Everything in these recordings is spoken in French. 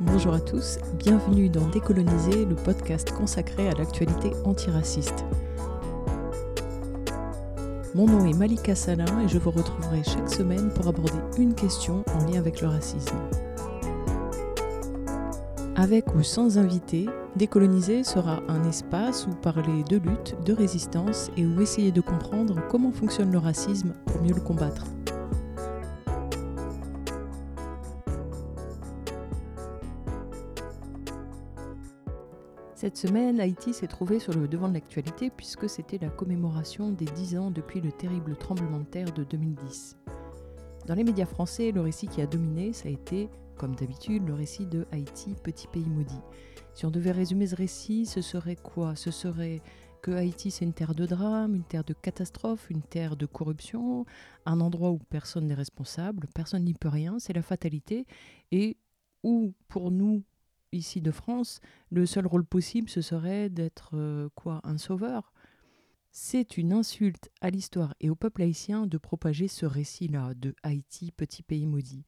Bonjour à tous, bienvenue dans Décoloniser, le podcast consacré à l'actualité antiraciste. Mon nom est Malika Salin et je vous retrouverai chaque semaine pour aborder une question en lien avec le racisme. Avec ou sans invité, Décoloniser sera un espace où parler de lutte, de résistance et où essayer de comprendre comment fonctionne le racisme pour mieux le combattre. Cette semaine, Haïti s'est trouvé sur le devant de l'actualité puisque c'était la commémoration des 10 ans depuis le terrible tremblement de terre de 2010. Dans les médias français, le récit qui a dominé, ça a été, comme d'habitude, le récit de Haïti, petit pays maudit. Si on devait résumer ce récit, ce serait quoi? Ce serait que Haïti c'est une terre de drame, une terre de catastrophe, une terre de corruption, un endroit où personne n'est responsable, personne n'y peut rien, c'est la fatalité, et où pour nous, ici de France, le seul rôle possible, ce serait d'être euh, quoi Un sauveur C'est une insulte à l'histoire et au peuple haïtien de propager ce récit-là de Haïti, petit pays maudit.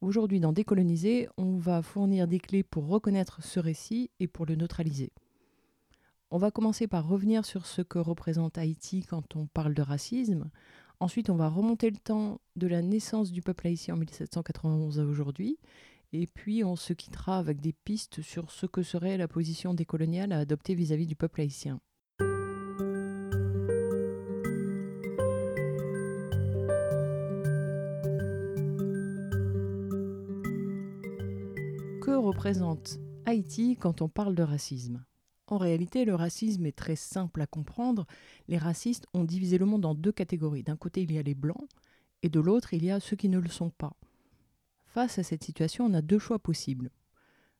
Aujourd'hui, dans Décoloniser, on va fournir des clés pour reconnaître ce récit et pour le neutraliser. On va commencer par revenir sur ce que représente Haïti quand on parle de racisme. Ensuite, on va remonter le temps de la naissance du peuple haïtien en 1791 à aujourd'hui. Et puis on se quittera avec des pistes sur ce que serait la position décoloniale à adopter vis-à-vis du peuple haïtien. Que représente Haïti quand on parle de racisme? En réalité, le racisme est très simple à comprendre. Les racistes ont divisé le monde en deux catégories. D'un côté, il y a les blancs, et de l'autre, il y a ceux qui ne le sont pas. Face à cette situation, on a deux choix possibles.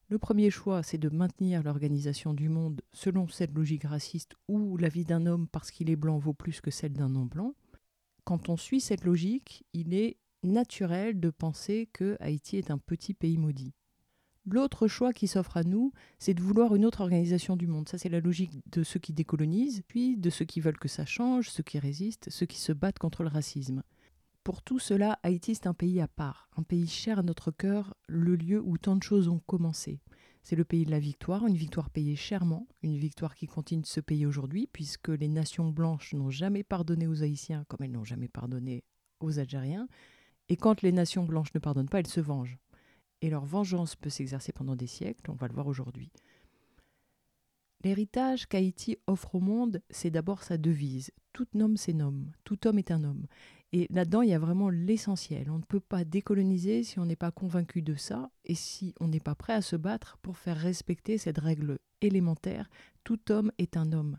Le premier choix, c'est de maintenir l'organisation du monde selon cette logique raciste où la vie d'un homme parce qu'il est blanc vaut plus que celle d'un non-blanc. Quand on suit cette logique, il est naturel de penser que Haïti est un petit pays maudit. L'autre choix qui s'offre à nous, c'est de vouloir une autre organisation du monde. Ça, c'est la logique de ceux qui décolonisent, puis de ceux qui veulent que ça change, ceux qui résistent, ceux qui se battent contre le racisme. Pour tout cela, Haïti est un pays à part, un pays cher à notre cœur, le lieu où tant de choses ont commencé. C'est le pays de la victoire, une victoire payée chèrement, une victoire qui continue de se payer aujourd'hui, puisque les nations blanches n'ont jamais pardonné aux Haïtiens comme elles n'ont jamais pardonné aux Algériens. Et quand les nations blanches ne pardonnent pas, elles se vengent. Et leur vengeance peut s'exercer pendant des siècles, on va le voir aujourd'hui. L'héritage qu'Haïti offre au monde, c'est d'abord sa devise. Tout homme, c'est homme. Tout homme est un homme. Et là-dedans, il y a vraiment l'essentiel. On ne peut pas décoloniser si on n'est pas convaincu de ça et si on n'est pas prêt à se battre pour faire respecter cette règle élémentaire. Tout homme est un homme.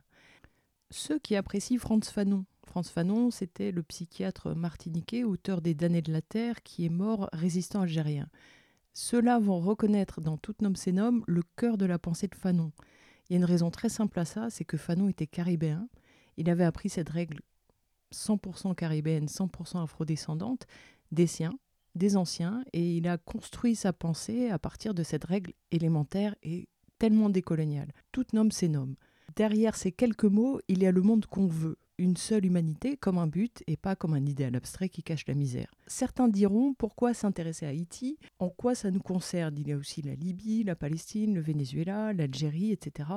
Ceux qui apprécient Franz Fanon. Franz Fanon, c'était le psychiatre martiniquais, auteur des damnés de la Terre, qui est mort résistant algérien. Ceux-là vont reconnaître dans Tout homme homme le cœur de la pensée de Fanon. Il y a une raison très simple à ça, c'est que Fanon était caribéen. Il avait appris cette règle 100% caribéenne, 100% afrodescendante, des siens, des anciens, et il a construit sa pensée à partir de cette règle élémentaire et tellement décoloniale. Tout nomme ses noms. Derrière ces quelques mots, il y a le monde qu'on veut, une seule humanité comme un but et pas comme un idéal abstrait qui cache la misère. Certains diront pourquoi s'intéresser à Haïti En quoi ça nous concerne Il y a aussi la Libye, la Palestine, le Venezuela, l'Algérie, etc.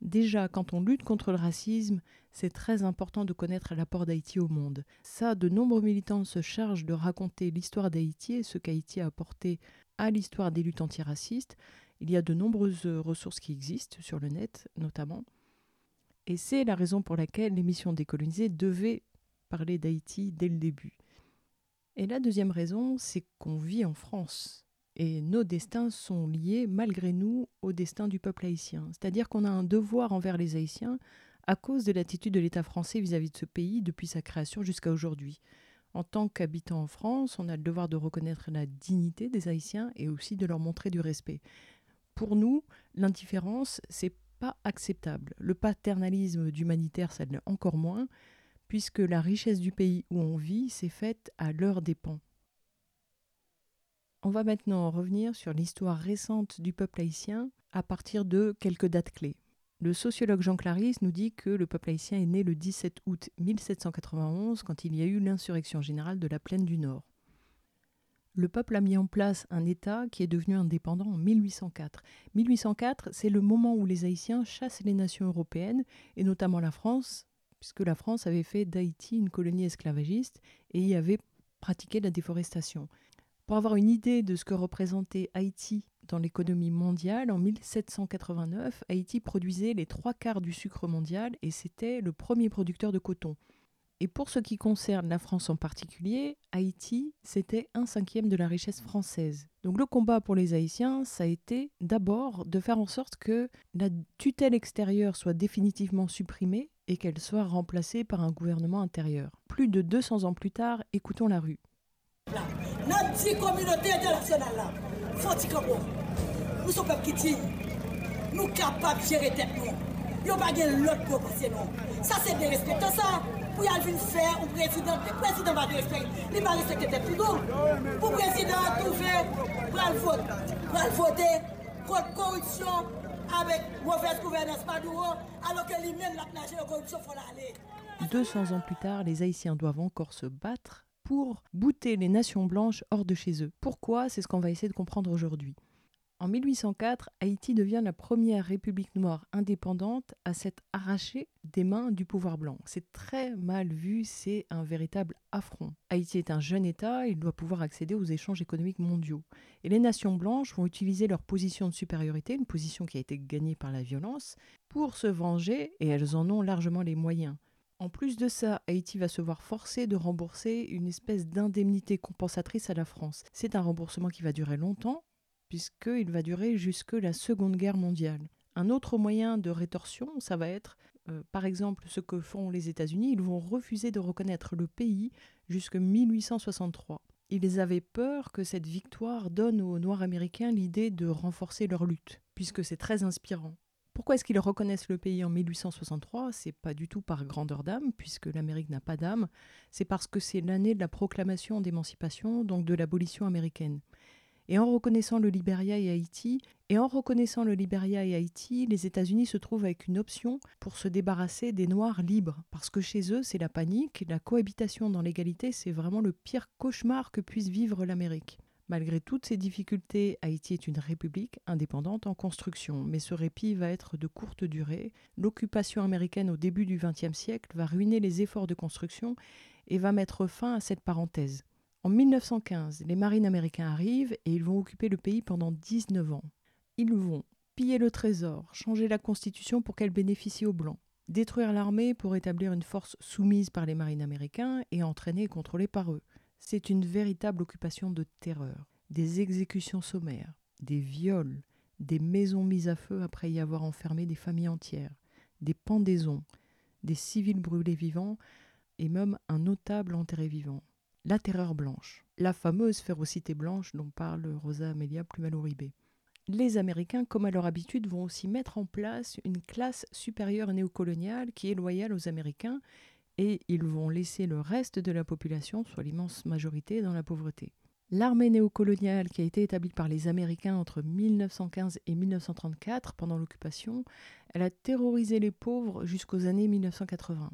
Déjà, quand on lutte contre le racisme, c'est très important de connaître l'apport d'Haïti au monde. Ça, de nombreux militants se chargent de raconter l'histoire d'Haïti et ce qu'Haïti a apporté à l'histoire des luttes antiracistes. Il y a de nombreuses ressources qui existent sur le net, notamment. Et c'est la raison pour laquelle l'émission Décolonisée devait parler d'Haïti dès le début. Et la deuxième raison, c'est qu'on vit en France et nos destins sont liés, malgré nous, au destin du peuple haïtien. C'est-à-dire qu'on a un devoir envers les Haïtiens à cause de l'attitude de l'État français vis-à-vis de ce pays depuis sa création jusqu'à aujourd'hui. En tant qu'habitant en France, on a le devoir de reconnaître la dignité des Haïtiens et aussi de leur montrer du respect. Pour nous, l'indifférence, c'est pas acceptable. Le paternalisme d'humanitaire, ça l'est encore moins, puisque la richesse du pays où on vit s'est faite à leur dépens. On va maintenant revenir sur l'histoire récente du peuple haïtien à partir de quelques dates clés. Le sociologue Jean Clarisse nous dit que le peuple haïtien est né le 17 août 1791 quand il y a eu l'insurrection générale de la plaine du Nord. le peuple a mis en place un État qui est devenu indépendant en 1804. 1804, c'est le moment où les Haïtiens chassent les nations européennes, et notamment la France, puisque la France avait fait d'Haïti une colonie esclavagiste et y avait pratiqué la déforestation. Pour avoir une idée de ce que représentait Haïti dans l'économie mondiale, en 1789, Haïti produisait les trois quarts du sucre mondial et c'était le premier producteur de coton. Et pour ce qui concerne la France en particulier, Haïti, c'était un cinquième de la richesse française. Donc le combat pour les Haïtiens, ça a été d'abord de faire en sorte que la tutelle extérieure soit définitivement supprimée et qu'elle soit remplacée par un gouvernement intérieur. Plus de 200 ans plus tard, écoutons la rue. Notre communauté internationale, nous sommes qui nous capables de gérer tête nous. Nous pas l'autre pour passer nous. Ça c'est de respecter ça pour y aller faire un président, le président va respecter, il va respecter tout le Pour le président, tout fait, pour le vote, pour le voter, contre corruption, avec mauvaise gouvernance Maduro, alors que lui-même l'a nagé la corruption, il faut l'aller. 200 ans plus tard, les Haïtiens doivent encore se battre pour bouter les nations blanches hors de chez eux. Pourquoi? C'est ce qu'on va essayer de comprendre aujourd'hui. En 1804, Haïti devient la première république noire indépendante à s'être arrachée des mains du pouvoir blanc. C'est très mal vu, c'est un véritable affront. Haïti est un jeune État, il doit pouvoir accéder aux échanges économiques mondiaux. Et les nations blanches vont utiliser leur position de supériorité, une position qui a été gagnée par la violence, pour se venger, et elles en ont largement les moyens. En plus de ça, Haïti va se voir forcé de rembourser une espèce d'indemnité compensatrice à la France. C'est un remboursement qui va durer longtemps, puisqu'il va durer jusque la Seconde Guerre mondiale. Un autre moyen de rétorsion, ça va être, euh, par exemple, ce que font les États-Unis, ils vont refuser de reconnaître le pays jusqu'en 1863. Ils avaient peur que cette victoire donne aux Noirs américains l'idée de renforcer leur lutte, puisque c'est très inspirant. Pourquoi est-ce qu'ils reconnaissent le pays en 1863 C'est pas du tout par grandeur d'âme, puisque l'Amérique n'a pas d'âme, c'est parce que c'est l'année de la proclamation d'émancipation, donc de l'abolition américaine. Et en reconnaissant le Liberia et Haïti, et en reconnaissant le Liberia et Haïti, les États-Unis se trouvent avec une option pour se débarrasser des Noirs libres, parce que chez eux, c'est la panique, la cohabitation dans l'égalité, c'est vraiment le pire cauchemar que puisse vivre l'Amérique. Malgré toutes ces difficultés, Haïti est une république indépendante en construction, mais ce répit va être de courte durée. L'occupation américaine au début du XXe siècle va ruiner les efforts de construction et va mettre fin à cette parenthèse. En 1915, les marines américains arrivent et ils vont occuper le pays pendant 19 ans. Ils vont piller le trésor, changer la constitution pour qu'elle bénéficie aux Blancs, détruire l'armée pour établir une force soumise par les marines américains et entraînée et contrôlée par eux. C'est une véritable occupation de terreur. Des exécutions sommaires, des viols, des maisons mises à feu après y avoir enfermé des familles entières, des pendaisons, des civils brûlés vivants et même un notable enterré vivant la terreur blanche, la fameuse férocité blanche dont parle Rosa Amelia Plumel-Uribe. Les Américains, comme à leur habitude, vont aussi mettre en place une classe supérieure néocoloniale qui est loyale aux Américains et ils vont laisser le reste de la population, soit l'immense majorité, dans la pauvreté. L'armée néocoloniale qui a été établie par les Américains entre 1915 et 1934 pendant l'occupation, elle a terrorisé les pauvres jusqu'aux années 1980.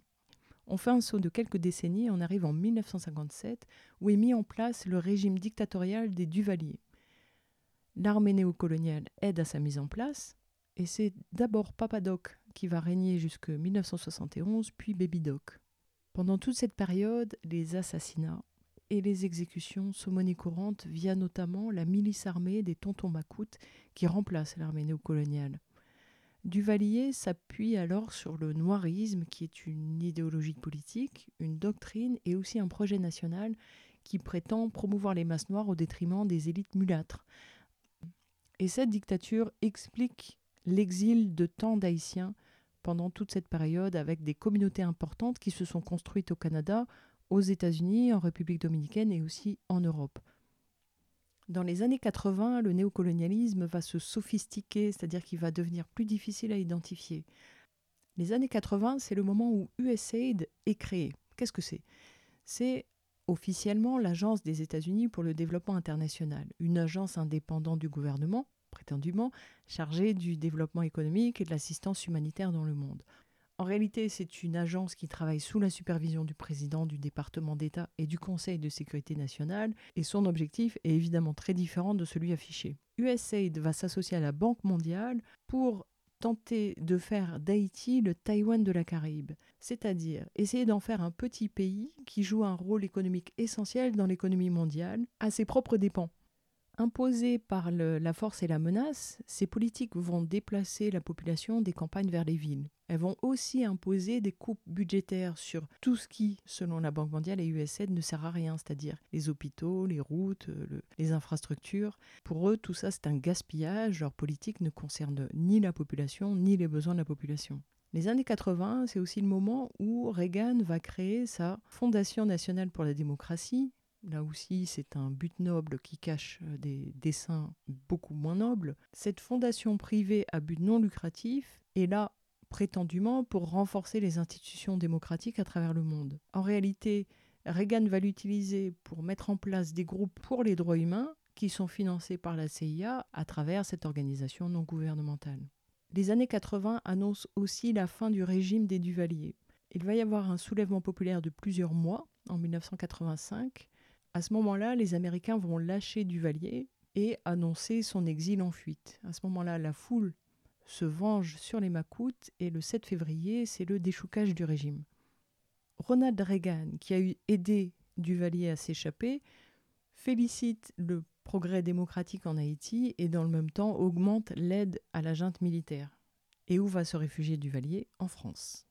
On fait un saut de quelques décennies et on arrive en 1957 où est mis en place le régime dictatorial des Duvaliers. L'armée néocoloniale aide à sa mise en place et c'est d'abord Papadoc qui va régner jusque 1971 puis Baby Doc. Pendant toute cette période, les assassinats et les exécutions sont monnaie courante via notamment la milice armée des Tontons Macoutes qui remplace l'armée néocoloniale. Duvalier s'appuie alors sur le noirisme, qui est une idéologie politique, une doctrine et aussi un projet national qui prétend promouvoir les masses noires au détriment des élites mulâtres. Et cette dictature explique l'exil de tant d'Haïtiens pendant toute cette période avec des communautés importantes qui se sont construites au Canada, aux États-Unis, en République dominicaine et aussi en Europe. Dans les années 80, le néocolonialisme va se sophistiquer, c'est-à-dire qu'il va devenir plus difficile à identifier. Les années 80, c'est le moment où USAID est créé. Qu'est-ce que c'est? C'est officiellement l'agence des États-Unis pour le développement international, une agence indépendante du gouvernement, chargée du développement économique et de l'assistance humanitaire dans le monde. En réalité, c'est une agence qui travaille sous la supervision du président du département d'État et du Conseil de sécurité nationale, et son objectif est évidemment très différent de celui affiché. USAID va s'associer à la Banque mondiale pour tenter de faire d'Haïti le Taïwan de la Caraïbe, c'est-à-dire essayer d'en faire un petit pays qui joue un rôle économique essentiel dans l'économie mondiale à ses propres dépens. Imposées par la force et la menace, ces politiques vont déplacer la population des campagnes vers les villes. Elles vont aussi imposer des coupes budgétaires sur tout ce qui, selon la Banque mondiale et USAID, ne sert à rien, c'est-à-dire les hôpitaux, les routes, les infrastructures. Pour eux, tout ça, c'est un gaspillage. Leur politique ne concerne ni la population, ni les besoins de la population. Les années 80, c'est aussi le moment où Reagan va créer sa Fondation nationale pour la démocratie, Là aussi, c'est un but noble qui cache euh, des dessins beaucoup moins nobles. Cette fondation privée à but non lucratif est là prétendument pour renforcer les institutions démocratiques à travers le monde. En réalité, Reagan va l'utiliser pour mettre en place des groupes pour les droits humains qui sont financés par la CIA à travers cette organisation non gouvernementale. Les années 80 annoncent aussi la fin du régime des Duvaliers. Il va y avoir un soulèvement populaire de plusieurs mois en 1985 à ce moment-là, les Américains vont lâcher Duvalier et annoncer son exil en fuite. À ce moment-là, la foule se venge sur les Macoutes et le 7 février, c'est le déchoucage du régime. Ronald Reagan, qui a aidé Duvalier à s'échapper, félicite le progrès démocratique en Haïti et dans le même temps augmente l'aide à la junte militaire. Et où va se réfugier Duvalier? En France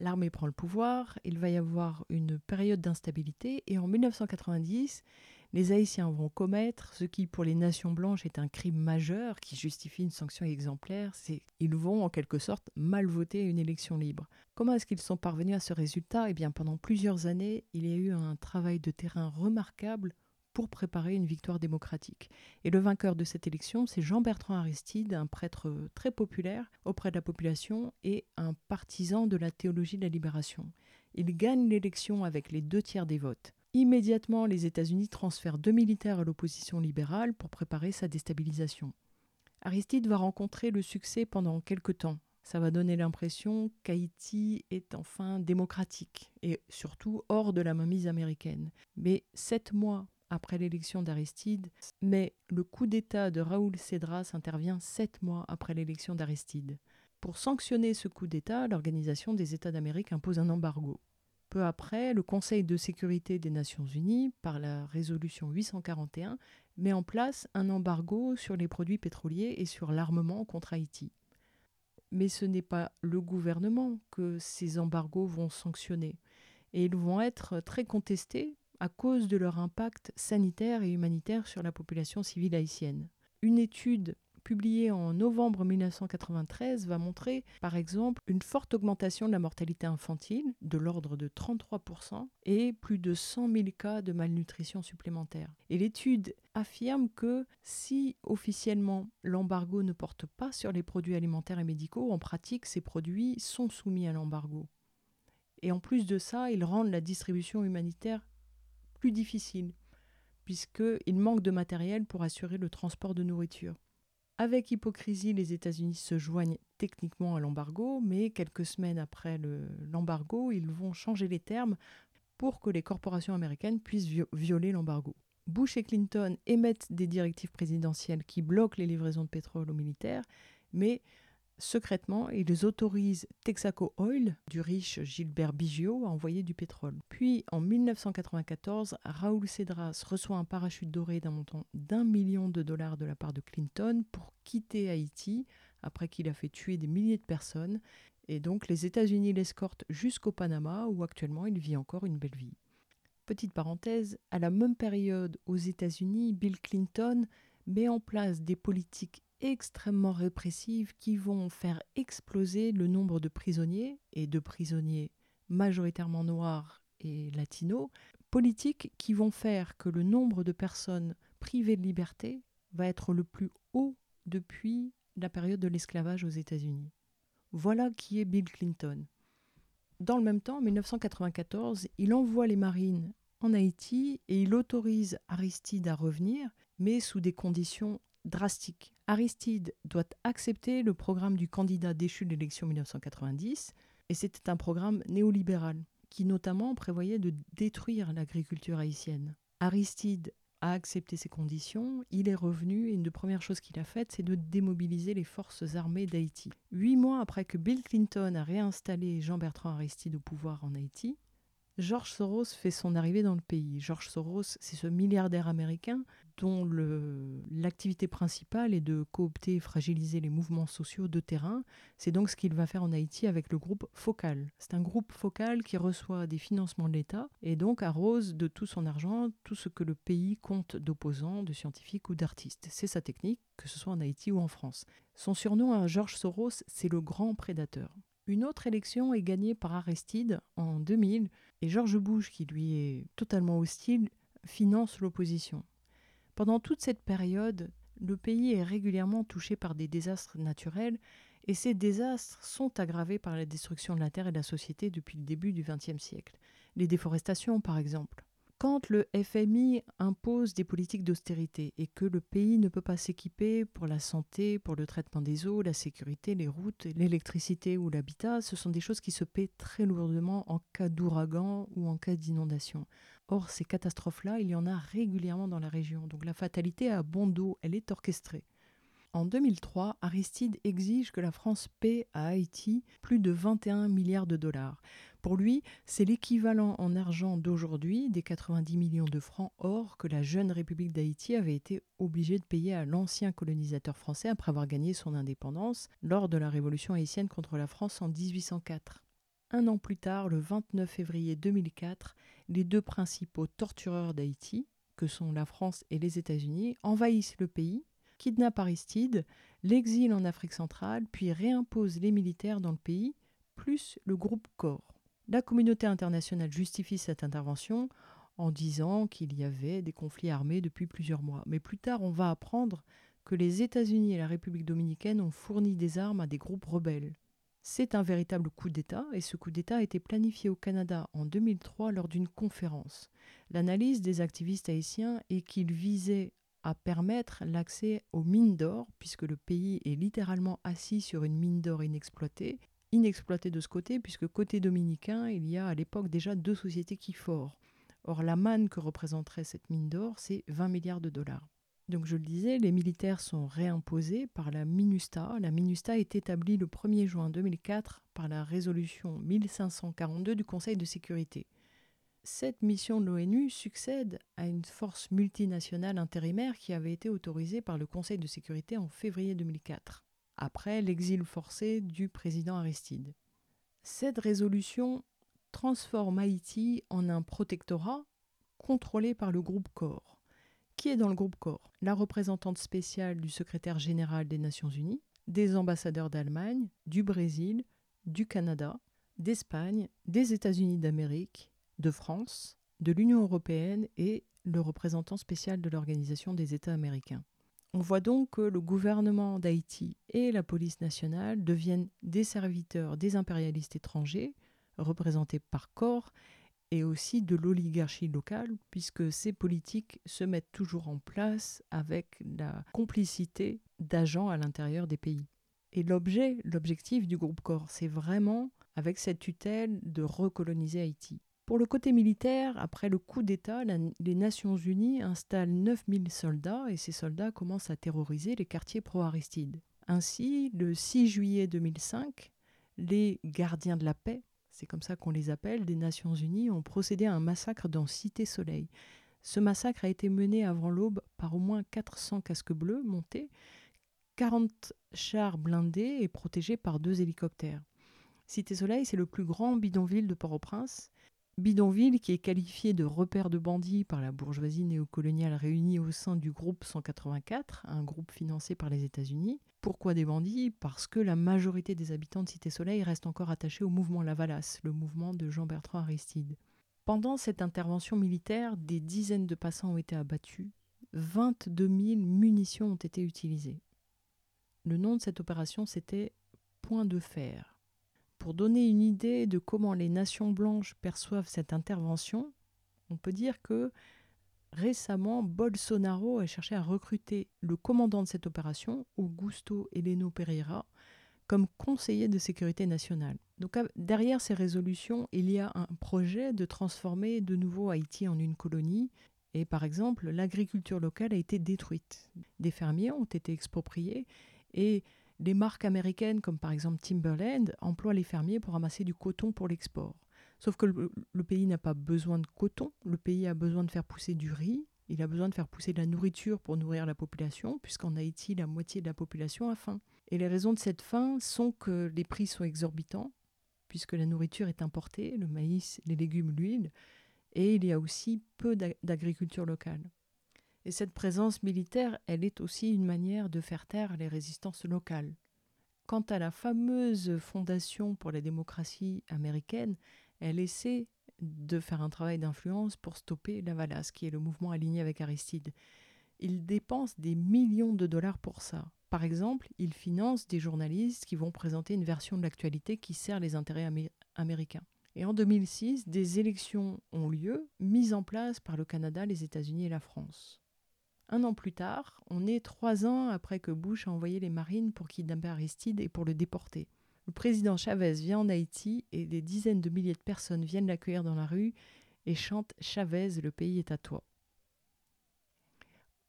l'armée prend le pouvoir, il va y avoir une période d'instabilité et en 1990, les Haïtiens vont commettre ce qui pour les nations blanches est un crime majeur qui justifie une sanction exemplaire, c'est ils vont en quelque sorte mal voter une élection libre. Comment est-ce qu'ils sont parvenus à ce résultat? Eh bien pendant plusieurs années, il y a eu un travail de terrain remarquable pour préparer une victoire démocratique. Et le vainqueur de cette élection, c'est Jean-Bertrand Aristide, un prêtre très populaire auprès de la population et un partisan de la théologie de la libération. Il gagne l'élection avec les deux tiers des votes. Immédiatement, les États-Unis transfèrent deux militaires à l'opposition libérale pour préparer sa déstabilisation. Aristide va rencontrer le succès pendant quelque temps. Ça va donner l'impression qu'Haïti est enfin démocratique et surtout hors de la mainmise américaine. Mais sept mois après l'élection d'Aristide, mais le coup d'État de Raoul Cédras intervient sept mois après l'élection d'Aristide. Pour sanctionner ce coup d'État, l'Organisation des États d'Amérique impose un embargo. Peu après, le Conseil de sécurité des Nations Unies, par la résolution 841, met en place un embargo sur les produits pétroliers et sur l'armement contre Haïti. Mais ce n'est pas le gouvernement que ces embargos vont sanctionner, et ils vont être très contestés à cause de leur impact sanitaire et humanitaire sur la population civile haïtienne. Une étude publiée en novembre 1993 va montrer, par exemple, une forte augmentation de la mortalité infantile, de l'ordre de 33%, et plus de 100 000 cas de malnutrition supplémentaire. Et l'étude affirme que si officiellement l'embargo ne porte pas sur les produits alimentaires et médicaux, en pratique, ces produits sont soumis à l'embargo. Et en plus de ça, ils rendent la distribution humanitaire plus difficile, puisqu'il manque de matériel pour assurer le transport de nourriture. Avec hypocrisie, les États-Unis se joignent techniquement à l'embargo, mais quelques semaines après l'embargo, ils vont changer les termes pour que les corporations américaines puissent violer l'embargo. Bush et Clinton émettent des directives présidentielles qui bloquent les livraisons de pétrole aux militaires, mais Secrètement, ils autorisent Texaco Oil, du riche Gilbert Biggio, à envoyer du pétrole. Puis, en 1994, Raoul Cedras reçoit un parachute doré d'un montant d'un million de dollars de la part de Clinton pour quitter Haïti, après qu'il a fait tuer des milliers de personnes. Et donc, les États-Unis l'escortent jusqu'au Panama, où actuellement il vit encore une belle vie. Petite parenthèse, à la même période aux États-Unis, Bill Clinton met en place des politiques extrêmement répressives qui vont faire exploser le nombre de prisonniers, et de prisonniers majoritairement noirs et latinos, politiques qui vont faire que le nombre de personnes privées de liberté va être le plus haut depuis la période de l'esclavage aux États-Unis. Voilà qui est Bill Clinton. Dans le même temps, en 1994, il envoie les marines en Haïti et il autorise Aristide à revenir, mais sous des conditions drastique. Aristide doit accepter le programme du candidat déchu de l'élection 1990, et c'était un programme néolibéral qui notamment prévoyait de détruire l'agriculture haïtienne. Aristide a accepté ces conditions, il est revenu et une des premières choses qu'il a faites, c'est de démobiliser les forces armées d'Haïti. Huit mois après que Bill Clinton a réinstallé Jean-Bertrand Aristide au pouvoir en Haïti, George Soros fait son arrivée dans le pays. George Soros, c'est ce milliardaire américain dont l'activité principale est de coopter et fragiliser les mouvements sociaux de terrain. C'est donc ce qu'il va faire en Haïti avec le groupe Focal. C'est un groupe focal qui reçoit des financements de l'État et donc arrose de tout son argent tout ce que le pays compte d'opposants, de scientifiques ou d'artistes. C'est sa technique, que ce soit en Haïti ou en France. Son surnom à George Soros, c'est le grand prédateur. Une autre élection est gagnée par Aristide en 2000 et George Bush, qui lui est totalement hostile, finance l'opposition. Pendant toute cette période, le pays est régulièrement touché par des désastres naturels et ces désastres sont aggravés par la destruction de la terre et de la société depuis le début du XXe siècle. Les déforestations, par exemple. Quand le FMI impose des politiques d'austérité et que le pays ne peut pas s'équiper pour la santé, pour le traitement des eaux, la sécurité, les routes, l'électricité ou l'habitat, ce sont des choses qui se paient très lourdement en cas d'ouragan ou en cas d'inondation. Or, ces catastrophes-là, il y en a régulièrement dans la région. Donc la fatalité a bon dos, elle est orchestrée. En 2003, Aristide exige que la France paie à Haïti plus de 21 milliards de dollars. Pour lui, c'est l'équivalent en argent d'aujourd'hui des 90 millions de francs or que la jeune République d'Haïti avait été obligée de payer à l'ancien colonisateur français après avoir gagné son indépendance lors de la révolution haïtienne contre la France en 1804. Un an plus tard, le 29 février 2004, les deux principaux tortureurs d'Haïti, que sont la France et les États-Unis, envahissent le pays kidnappe Aristide, l'exile en Afrique centrale, puis réimpose les militaires dans le pays, plus le groupe Corps. La communauté internationale justifie cette intervention en disant qu'il y avait des conflits armés depuis plusieurs mois. Mais plus tard, on va apprendre que les États-Unis et la République dominicaine ont fourni des armes à des groupes rebelles. C'est un véritable coup d'État et ce coup d'État a été planifié au Canada en 2003 lors d'une conférence. L'analyse des activistes haïtiens est qu'il visait à permettre l'accès aux mines d'or, puisque le pays est littéralement assis sur une mine d'or inexploitée. Inexploitée de ce côté, puisque côté dominicain, il y a à l'époque déjà deux sociétés qui forent. Or, la manne que représenterait cette mine d'or, c'est 20 milliards de dollars. Donc je le disais, les militaires sont réimposés par la MINUSTA. La MINUSTA est établie le 1er juin 2004 par la résolution 1542 du Conseil de sécurité. Cette mission de l'ONU succède à une force multinationale intérimaire qui avait été autorisée par le Conseil de sécurité en février 2004, après l'exil forcé du président Aristide. Cette résolution transforme Haïti en un protectorat contrôlé par le groupe CORE. Qui est dans le groupe CORE La représentante spéciale du secrétaire général des Nations Unies, des ambassadeurs d'Allemagne, du Brésil, du Canada, d'Espagne, des États-Unis d'Amérique, de France, de l'Union européenne et le représentant spécial de l'Organisation des États américains. On voit donc que le gouvernement d'Haïti et la police nationale deviennent des serviteurs des impérialistes étrangers, représentés par corps, et aussi de l'oligarchie locale, puisque ces politiques se mettent toujours en place avec la complicité d'agents à l'intérieur des pays. Et l'objet, l'objectif du groupe Corps, c'est vraiment, avec cette tutelle, de recoloniser Haïti. Pour le côté militaire, après le coup d'État, les Nations Unies installent 9000 soldats et ces soldats commencent à terroriser les quartiers pro-Aristide. Ainsi, le 6 juillet 2005, les gardiens de la paix, c'est comme ça qu'on les appelle, des Nations Unies, ont procédé à un massacre dans Cité Soleil. Ce massacre a été mené avant l'aube par au moins 400 casques bleus montés, 40 chars blindés et protégés par deux hélicoptères. Cité Soleil, c'est le plus grand bidonville de Port-au-Prince Bidonville, qui est qualifié de repère de bandits par la bourgeoisie néocoloniale réunie au sein du groupe 184, un groupe financé par les États-Unis. Pourquoi des bandits? Parce que la majorité des habitants de Cité Soleil restent encore attachés au mouvement Lavalas, le mouvement de Jean-Bertrand Aristide. Pendant cette intervention militaire, des dizaines de passants ont été abattus, 22 000 munitions ont été utilisées. Le nom de cette opération, c'était Point de fer. Pour donner une idée de comment les nations blanches perçoivent cette intervention, on peut dire que Récemment, Bolsonaro a cherché à recruter le commandant de cette opération, Augusto Heleno Pereira, comme conseiller de sécurité nationale. Donc derrière ces résolutions, il y a un projet de transformer de nouveau Haïti en une colonie. Et par exemple, l'agriculture locale a été détruite. Des fermiers ont été expropriés et les marques américaines, comme par exemple Timberland, emploient les fermiers pour ramasser du coton pour l'export. Sauf que le, pays n'a pas besoin de coton, le pays a besoin de faire pousser du riz, il a besoin de faire pousser de la nourriture pour nourrir la population, puisqu'en Haïti, la moitié de la population a faim. Et les raisons de cette faim sont que les prix sont exorbitants, puisque la nourriture est importée, le maïs, les légumes, l'huile, et il y a aussi peu d'agriculture locale. Et cette présence militaire, elle est aussi une manière de faire taire les résistances locales. Quant à la fameuse Fondation pour la démocratie américaine, elle essaie de faire un travail d'influence pour stopper la qui est le mouvement aligné avec Aristide. Il dépense des millions de dollars pour ça. Par exemple, il finance des journalistes qui vont présenter une version de l'actualité qui sert les intérêts américains. Et en 2006, des élections ont lieu, mises en place par le Canada, les États-Unis et la France. Un an plus tard, on est trois ans après que Bush a envoyé les marines pour kidnapper Aristide et pour le déporter. Le président Chavez vient en Haïti et des dizaines de milliers de personnes viennent l'accueillir dans la rue et chantent Chavez, le pays est à toi.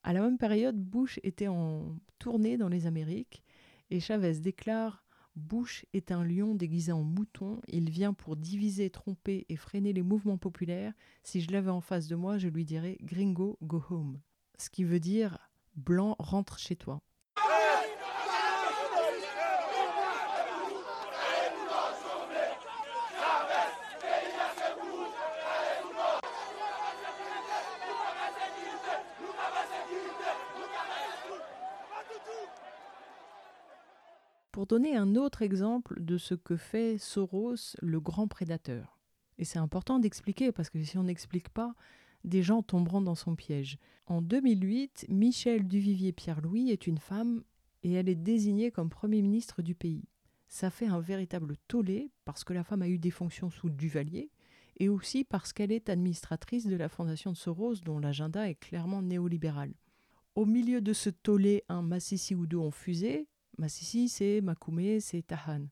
À la même période, Bush était en tournée dans les Amériques et Chavez déclare Bush est un lion déguisé en mouton, il vient pour diviser, tromper et freiner les mouvements populaires. Si je l'avais en face de moi, je lui dirais Gringo, go home. Ce qui veut dire Blanc, rentre chez toi. pour donner un autre exemple de ce que fait Soros, le grand prédateur. Et c'est important d'expliquer, parce que si on n'explique pas, des gens tomberont dans son piège. En 2008, Michel Duvivier-Pierre-Louis est une femme et elle est désignée comme Premier ministre du pays. Ça fait un véritable tollé parce que la femme a eu des fonctions sous Duvalier et aussi parce qu'elle est administratrice de la fondation de Soros dont l'agenda est clairement néolibéral. Au milieu de ce tollé, un Massissi ou deux ont fusé, Massissi, c'est Makoumé, c'est Tahan.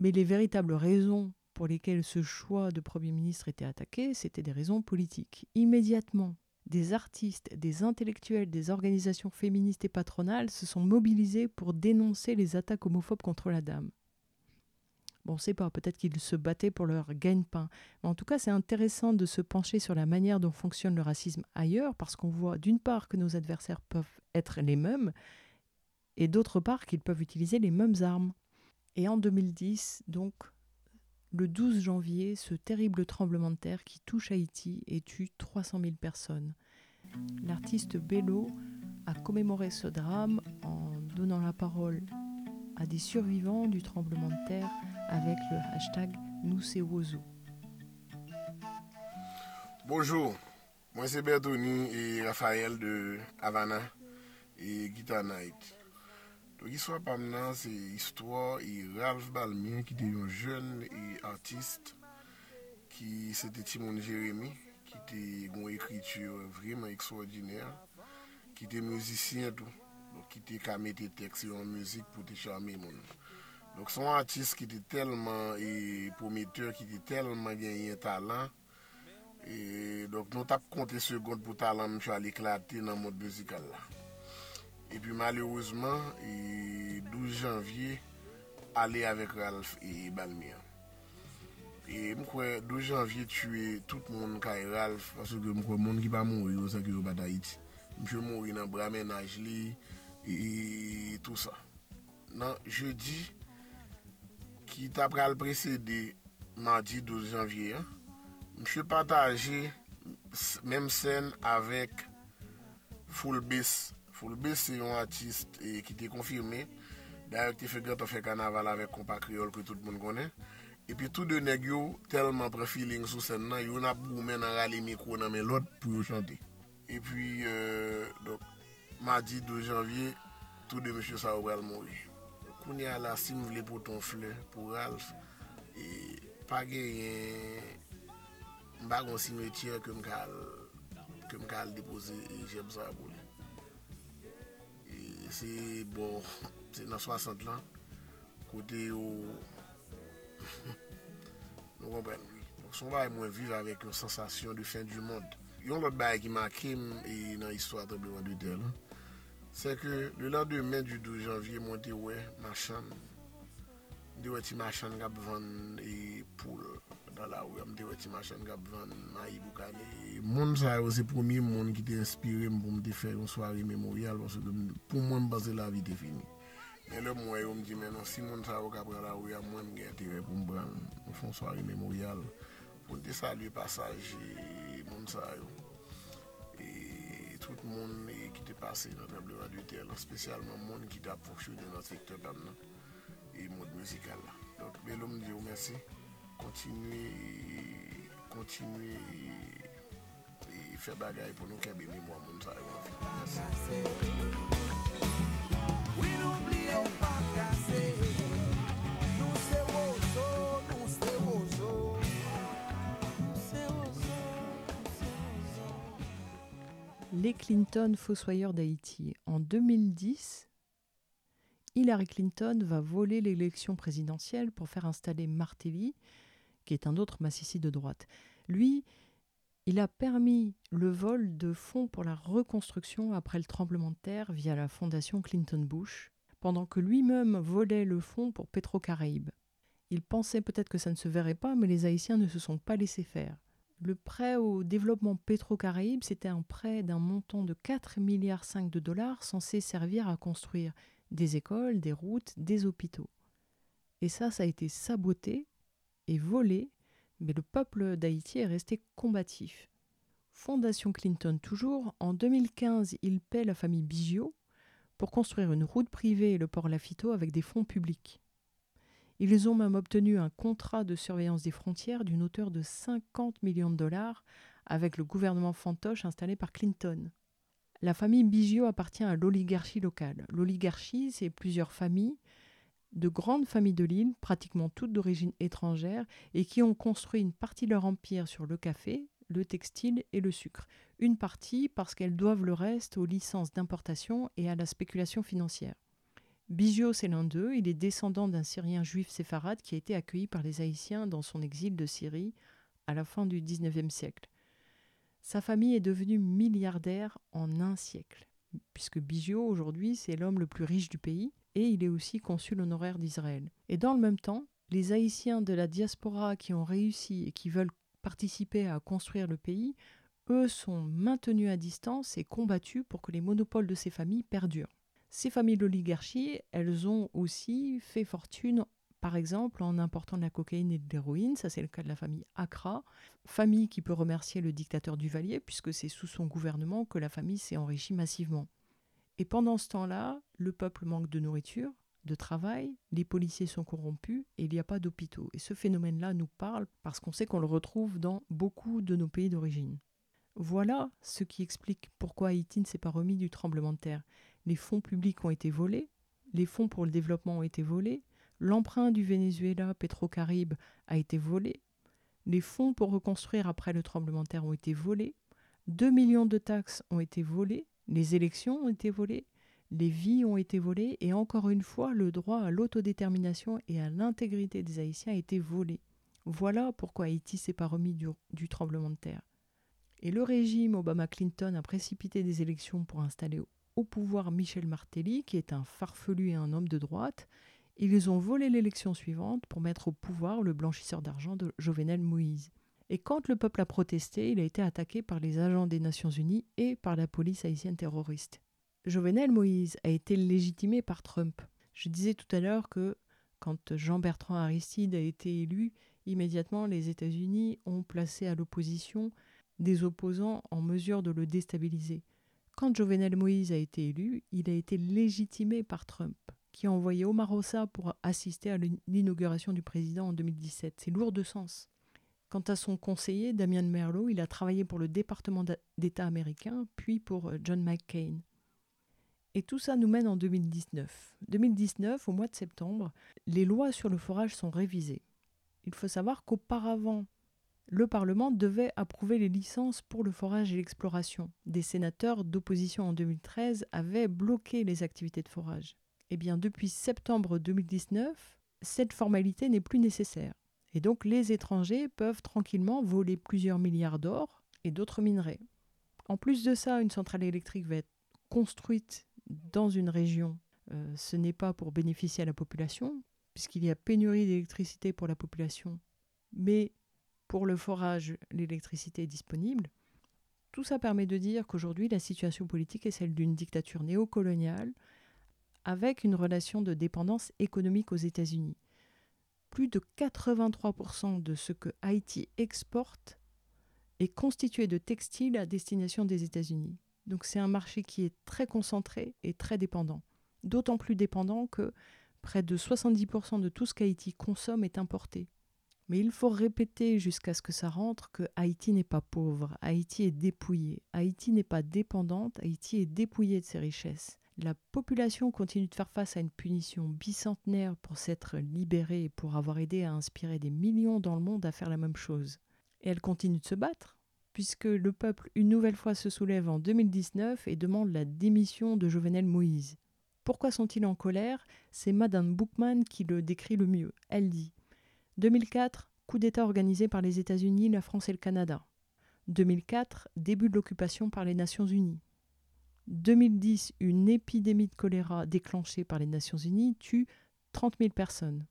Mais les véritables raisons pour lesquelles ce choix de Premier ministre était attaqué, c'était des raisons politiques. Immédiatement, des artistes, des intellectuels, des organisations féministes et patronales se sont mobilisés pour dénoncer les attaques homophobes contre la dame. Bon, on ne sait pas, peut-être qu'ils se battaient pour leur gagne-pain. Mais en tout cas, c'est intéressant de se pencher sur la manière dont fonctionne le racisme ailleurs, parce qu'on voit d'une part que nos adversaires peuvent être les mêmes, et d'autre part qu'ils peuvent utiliser les mêmes armes. Et en 2010, donc, le 12 janvier, ce terrible tremblement de terre qui touche Haïti et tue 300 000 personnes. L'artiste Bello a commémoré ce drame en donnant la parole à des survivants du tremblement de terre avec le hashtag Wozo. Bonjour, moi c'est Bertoni et Raphaël de Havana et Guitar Night. Don iswa pam nan se istwa e Ralph Balmien ki te yon jen e artist ki se te Timon Jeremy ki te yon ekritur vreman eksoordiner ki te müzisyen tou ki te kamete teks yon müzik pou te chame moun. Donk son artist ki te telman e prometeur ki te telman genyen talan e donk nou tap konte segonde pou talan mwen chal eklate nan mod müzikal la. E pi malerouzman, 12 janvye, ale avek Ralph e Balmian. E mkwe 12 janvye tue tout moun kay Ralph, pasou ke mkwe moun ki pa moun yo sa ki yo bata iti. Mkwe moun yo nan bramenaj li, e tout sa. Nan je di, ki tap pral presede madi 12 janvye, mkwe pataje menm sen avek Fulbis Foulbe se yon artist eh, ki te konfirme, Dayak te fe gata fe kanaval avek kompa kriol ki tout moun konen. E pi tout de neg yo telman pre feeling sou sen nan, yon ap goumen nan rale mikro nan men lot pou yo chante. Epi, euh, madi 2 janvye, tout de mèche sa ou bral mori. Kouni ala sim vle pou ton fle, pou Ralph, e page yon bagon simetye ke m kal depoze jeb sa pou. li. se bon, se nan 60 lan, kote yo, nou kompren, son ba mwen vive avèk yon sensasyon de fin du moun. Yon lot ba ki makim e nan histwa trembleman de tel, se ke le lan de men du 12 janvye mwen te wè, machan, de wè ti machan kap van e poule. nan la ou yam te wè ti machan gap van ma yi boukane. Moun sa yo se promi moun ki te inspire m pou m te fè yon swari memoryal pou mwen baze la vi te fini. Men lè mwen yo m di menon si moun sa yo kap la ou yam mwen gen te wè pou m bran m fon swari memoryal pou te salye pasaj e, moun sa yo. E tout moun e, ki te pase nan table radyotel, spesyalman moun ki te ap foksyou de nan sektor kam nan e moun musikal la. Donk belou m di yo mersi. Kontinuye kontinuye e fe bagay pou nou Les Clinton fossoyeurs d'Haïti. En 2010, Hillary Clinton va voler l'élection présidentielle pour faire installer Martelly, qui est un autre massicide de droite. Lui, il a permis le vol de fonds pour la reconstruction après le tremblement de terre via la fondation Clinton Bush, pendant que lui-même volait le fonds pour Petro-Caraïbes. Il pensait peut-être que ça ne se verrait pas, mais les Haïtiens ne se sont pas laissés faire. Le prêt au développement Petro-Caraïbes, c'était un prêt d'un montant de 4,5 milliards de dollars censé servir à construire des écoles, des routes, des hôpitaux. Et ça, ça a été saboté et volé, mais le peuple d'Haïti est resté combatif. Fondation Clinton toujours, en 2015, il paie la famille Biggio pour construire une route privée et le port Lafito avec des fonds publics. Ils ont même obtenu un contrat de surveillance des frontières d'une hauteur de 50 millions de dollars avec le gouvernement fantoche installé par Clinton. La famille Biggio appartient à l'oligarchie locale. L'oligarchie, c'est plusieurs familles de grandes familles de l'île, pratiquement toutes d'origine étrangère, et qui ont construit une partie de leur empire sur le café, le textile et le sucre. Une partie parce qu'elles doivent le reste aux licences d'importation et à la spéculation financière. Biggio, c'est l'un d'eux. Il est descendant d'un Syrien juif séfarade qui a été accueilli par les Haïtiens dans son exil de Syrie à la fin du XIXe siècle. Sa famille est devenue milliardaire en un siècle, puisque Biggio, aujourd'hui, c'est l'homme le plus riche du pays et il est aussi consul honoraire d'Israël. Et dans le même temps, les Haïtiens de la diaspora qui ont réussi et qui veulent participer à construire le pays, eux sont maintenus à distance et combattus pour que les monopoles de ces familles perdurent. Ces familles d'oligarchie, elles ont aussi fait fortune, par exemple, en important de la cocaïne et de l'héroïne, ça c'est le cas de la famille Accra, famille qui peut remercier le dictateur Duvalier, puisque c'est sous son gouvernement que la famille s'est enrichie massivement. Et pendant ce temps-là, le peuple manque de nourriture, de travail, les policiers sont corrompus et il n'y a pas d'hôpitaux. Et ce phénomène-là nous parle parce qu'on sait qu'on le retrouve dans beaucoup de nos pays d'origine. Voilà ce qui explique pourquoi Haïti ne s'est pas remis du tremblement de terre. Les fonds publics ont été volés, les fonds pour le développement ont été volés, l'emprunt du Venezuela, Petro-Caraïbes, a été volé, les fonds pour reconstruire après le tremblement de terre ont été volés, 2 millions de taxes ont été volées, les élections ont été volées, les vies ont été volées et encore une fois, le droit à l'autodétermination et à l'intégrité des Haïtiens a été volé. Voilà pourquoi Haïti s'est pas remis du, du, tremblement de terre. Et le régime Obama-Clinton a précipité des élections pour installer au pouvoir Michel Martelly, qui est un farfelu et un homme de droite. Ils ont volé l'élection suivante pour mettre au pouvoir le blanchisseur d'argent de Jovenel Moïse. Et quand le peuple a protesté, il a été attaqué par les agents des Nations Unies et par la police haïtienne terroriste. Jovenel Moïse a été légitimé par Trump. Je disais tout à l'heure que quand Jean-Bertrand Aristide a été élu, immédiatement les États-Unis ont placé à l'opposition des opposants en mesure de le déstabiliser. Quand Jovenel Moïse a été élu, il a été légitimé par Trump, qui a envoyé Omar Ossa pour assister à l'inauguration du président en 2017. C'est lourd de sens. Quant à son conseiller, Damien Merlot, il a travaillé pour le département d'État américain, puis pour John McCain. Et tout ça nous mène en 2019. 2019, au mois de septembre, les lois sur le forage sont révisées. Il faut savoir qu'auparavant, le Parlement devait approuver les licences pour le forage et l'exploration. Des sénateurs d'opposition en 2013 avaient bloqué les activités de forage. Eh bien, depuis septembre 2019, cette formalité n'est plus nécessaire. Et donc, les étrangers peuvent tranquillement voler plusieurs milliards d'or et d'autres minerais. En plus de ça, une centrale électrique va être construite dans une région. Euh, ce n'est pas pour bénéficier à la population, puisqu'il y a pénurie d'électricité pour la population, mais pour le forage, l'électricité est disponible. Tout ça permet de dire qu'aujourd'hui, la situation politique est celle d'une dictature néocoloniale avec une relation de dépendance économique aux États-Unis. Plus de 83% de ce que Haïti exporte est constitué de textiles à destination des États-Unis. Donc c'est un marché qui est très concentré et très dépendant. D'autant plus dépendant que près de 70% de tout ce qu'Haïti consomme est importé. Mais il faut répéter jusqu'à ce que ça rentre que Haïti n'est pas pauvre, Haïti est dépouillé, Haïti n'est pas dépendante, Haïti est dépouillé de ses richesses. La population continue de faire face à une punition bicentenaire pour s'être libérée et pour avoir aidé à inspirer des millions dans le monde à faire la même chose. Et elle continue de se battre, puisque le peuple une nouvelle fois se soulève en 2019 et demande la démission de Jovenel Moïse. Pourquoi sont-ils en colère? C'est Madame Bookman qui le décrit le mieux. Elle dit 2004, coup d'État organisé par les États-Unis, la France et le Canada. 2004, début de l'occupation par les Nations Unies. 2010, une épidémie de choléra déclenchée par les Nations Unies tue 30 000 personnes.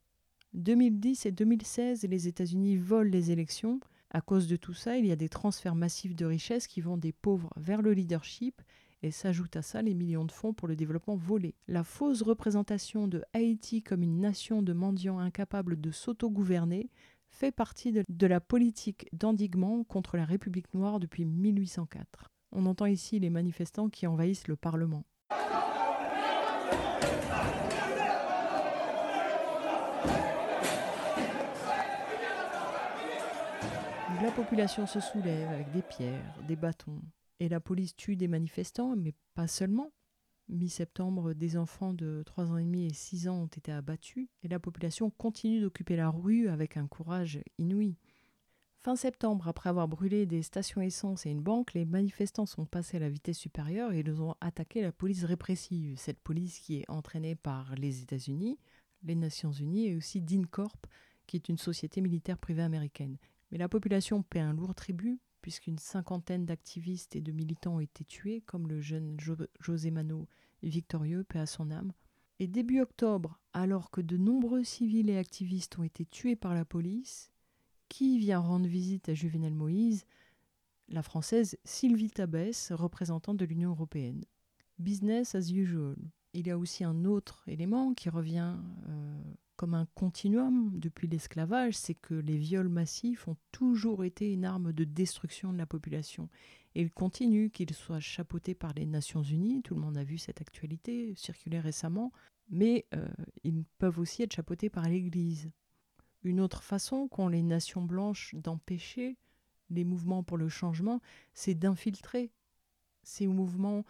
2010 et 2016, les États-Unis volent les élections. À cause de tout ça, il y a des transferts massifs de richesses qui vont des pauvres vers le leadership et s'ajoutent à ça les millions de fonds pour le développement volé. La fausse représentation de Haïti comme une nation de mendiants incapables de s'autogouverner fait partie de la politique d'endiguement contre la République noire depuis 1804. On entend ici les manifestants qui envahissent le Parlement. La population se soulève avec des pierres, des bâtons, et la police tue des manifestants, mais pas seulement. Mi-septembre, des enfants de 3 ans et demi et 6 ans ont été abattus, et la population continue d'occuper la rue avec un courage inouï. Fin septembre, après avoir brûlé des stations essence et une banque, les manifestants sont passés à la vitesse supérieure et ils ont attaqué la police répressive, cette police qui est entraînée par les États-Unis, les Nations Unies et aussi DINCORP, qui est une société militaire privée américaine. Mais la population paie un lourd tribut puisqu'une cinquantaine d'activistes et de militants ont été tués, comme le jeune José Mano victorieux, paix à son âme. Et début octobre, alors que de nombreux civils et activistes ont été tués par la police, qui vient rendre visite à Juvenel Moïse La française Sylvie Tabès, représentante de l'Union européenne. Business as usual. Il y a aussi un autre élément qui revient euh, comme un continuum depuis l'esclavage, c'est que les viols massifs ont toujours été une arme de destruction de la population. Et il continue, qu'ils soient chapeautés par les Nations Unies, tout le monde a vu cette actualité circuler récemment, mais euh, ils peuvent aussi être chapeautés par l'Église. Une autre façon qu'ont les nations blanches d'empêcher les mouvements pour le changement, c'est d'infiltrer ces mouvements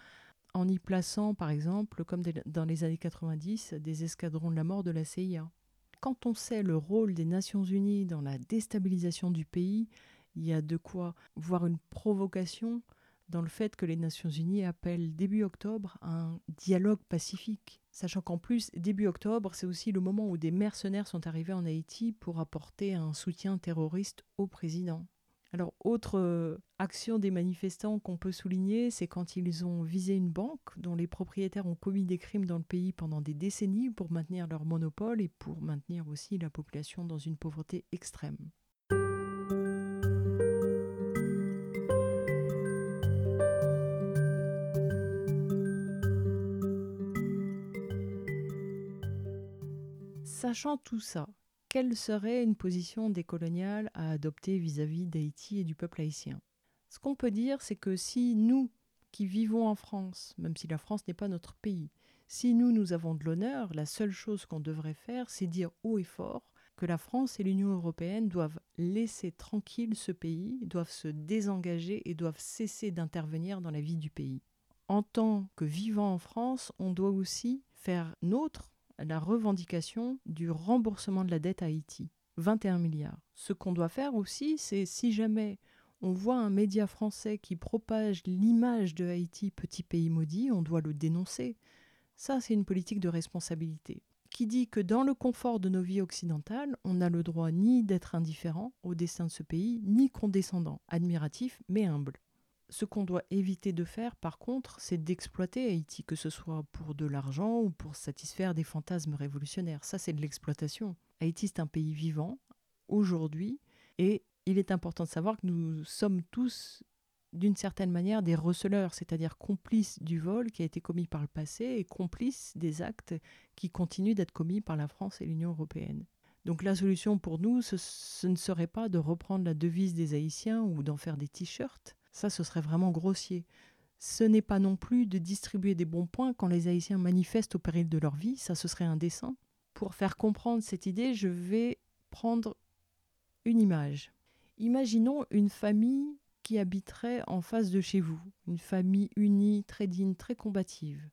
en y plaçant, par exemple, comme dans les années 90, des escadrons de la mort de la CIA quand on sait le rôle des Nations Unies dans la déstabilisation du pays, il y a de quoi voir une provocation dans le fait que les Nations Unies appellent début octobre un dialogue pacifique. Sachant qu'en plus, début octobre, c'est aussi le moment où des mercenaires sont arrivés en Haïti pour apporter un soutien terroriste au président. Alors, autre euh, action des manifestants qu'on peut souligner, c'est quand ils ont visé une banque dont les propriétaires ont commis des crimes dans le pays pendant des décennies pour maintenir leur monopole et pour maintenir aussi la population dans une pauvreté extrême. Sachant tout ça, quelle serait une position décoloniale à adopter vis-à-vis d'Haïti et du peuple haïtien? Ce qu'on peut dire, c'est que si nous, qui vivons en France, même si la France n'est pas notre pays, si nous, nous avons de l'honneur, la seule chose qu'on devrait faire, c'est dire haut et fort que la France et l'Union européenne doivent laisser tranquille ce pays, doivent se désengager et doivent cesser d'intervenir dans la vie du pays. En tant que vivant en France, on doit aussi faire nôtre la revendication du remboursement de la dette à Haïti. 21 milliards. Ce qu'on doit faire aussi, c'est si jamais on voit un média français qui propage l'image de Haïti, petit pays maudit, on doit le dénoncer. Ça, c'est une politique de responsabilité qui dit que dans le confort de nos vies occidentales, on n'a le droit ni d'être indifférent au destin de ce pays, ni condescendant, admiratif, mais humble. Ce qu'on doit éviter de faire, par contre, c'est d'exploiter Haïti, que ce soit pour de l'argent ou pour satisfaire des fantasmes révolutionnaires. Ça, c'est de l'exploitation. Haïti, c'est un pays vivant, aujourd'hui, et il est important de savoir que nous sommes tous d'une certaine manière des receleurs, c'est-à-dire complices du vol qui a été commis par le passé et complices des actes qui continuent d'être commis par la France et l'Union européenne. Donc la solution pour nous, ce, ne serait pas de reprendre la devise des Haïtiens ou d'en faire des t-shirts. Ça, ce serait vraiment grossier. Ce n'est pas non plus de distribuer des bons points quand les Haïtiens manifestent au péril de leur vie. Ça, ce serait indécent. Pour faire comprendre cette idée, je vais prendre une image. Imaginons une famille qui habiterait en face de chez vous, une famille unie, très digne, très combative.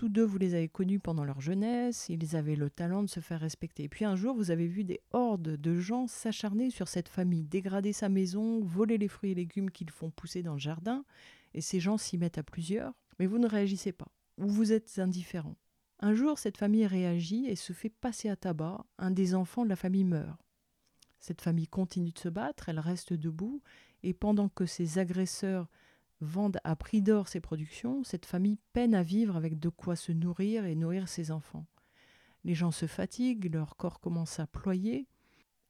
Tous deux, vous les avez connus pendant leur jeunesse, ils avaient le talent de se faire respecter. Et puis un jour, vous avez vu des hordes de gens s'acharner sur cette famille, dégrader sa maison, voler les fruits et légumes qu'ils font pousser dans le jardin, et ces gens s'y mettent à plusieurs, mais vous ne réagissez pas, ou vous êtes indifférent. Un jour, cette famille réagit et se fait passer à tabac, un des enfants de la famille meurt. Cette famille continue de se battre, elle reste debout, et pendant que ses agresseurs vendent à prix d'or ses productions, cette famille peine à vivre avec de quoi se nourrir et nourrir ses enfants. Les gens se fatiguent, leur corps commence à ployer,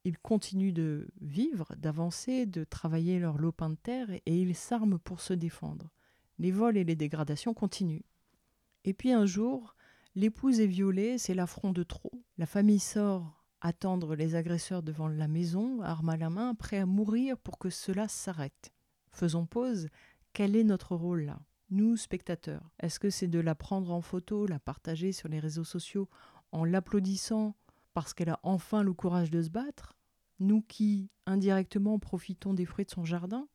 ils continuent de vivre, d'avancer, de travailler leur lopin de terre et ils s'arment pour se défendre. Les vols et les dégradations continuent. Et puis un jour, l'épouse est violée, c'est l'affront de trop. La famille sort attendre les agresseurs devant la maison, arme à la main, prêt à mourir pour que cela s'arrête. Faisons pause. Quel est notre rôle là? Nous, spectateurs. Est-ce que c'est de la prendre en photo, la partager sur les réseaux sociaux en l'applaudissant parce qu'elle a enfin le courage de se battre? Nous qui, indirectement, profitons des fruits de son jardin?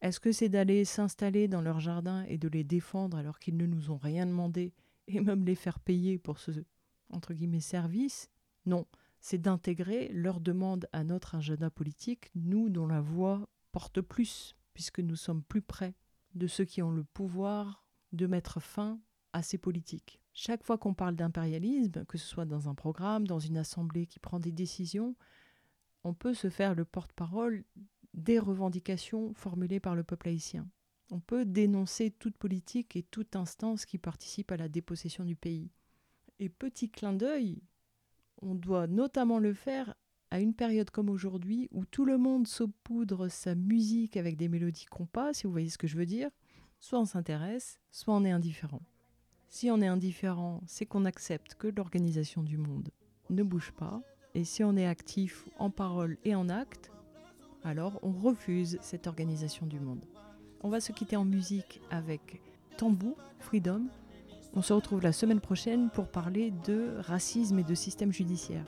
Est-ce que c'est d'aller s'installer dans leur jardin et de les défendre alors qu'ils ne nous ont rien demandé et même les faire payer pour ce entre guillemets service? Non, c'est d'intégrer leurs demandes à notre agenda politique, nous dont la voix porte plus, puisque nous sommes plus près de ceux qui ont le pouvoir de mettre fin à ces politiques. Chaque fois qu'on parle d'impérialisme, que ce soit dans un programme, dans une assemblée qui prend des décisions, on peut se faire le porte-parole des revendications formulées par le peuple haïtien. On peut dénoncer toute politique et toute instance qui participe à la dépossession du pays. Et petit clin d'œil, on doit notamment le faire à une période comme aujourd'hui où tout le monde saupoudre sa musique avec des mélodies compas, si vous voyez ce que je veux dire. Soit on s'intéresse, soit on est indifférent. Si on est indifférent, c'est qu'on accepte que l'organisation du monde ne bouge pas. Et si on est actif en parole et en acte, alors on refuse cette organisation du monde. On va se quitter en musique avec Tambou, Freedom, on se retrouve la semaine prochaine pour parler de racisme et de système judiciaire.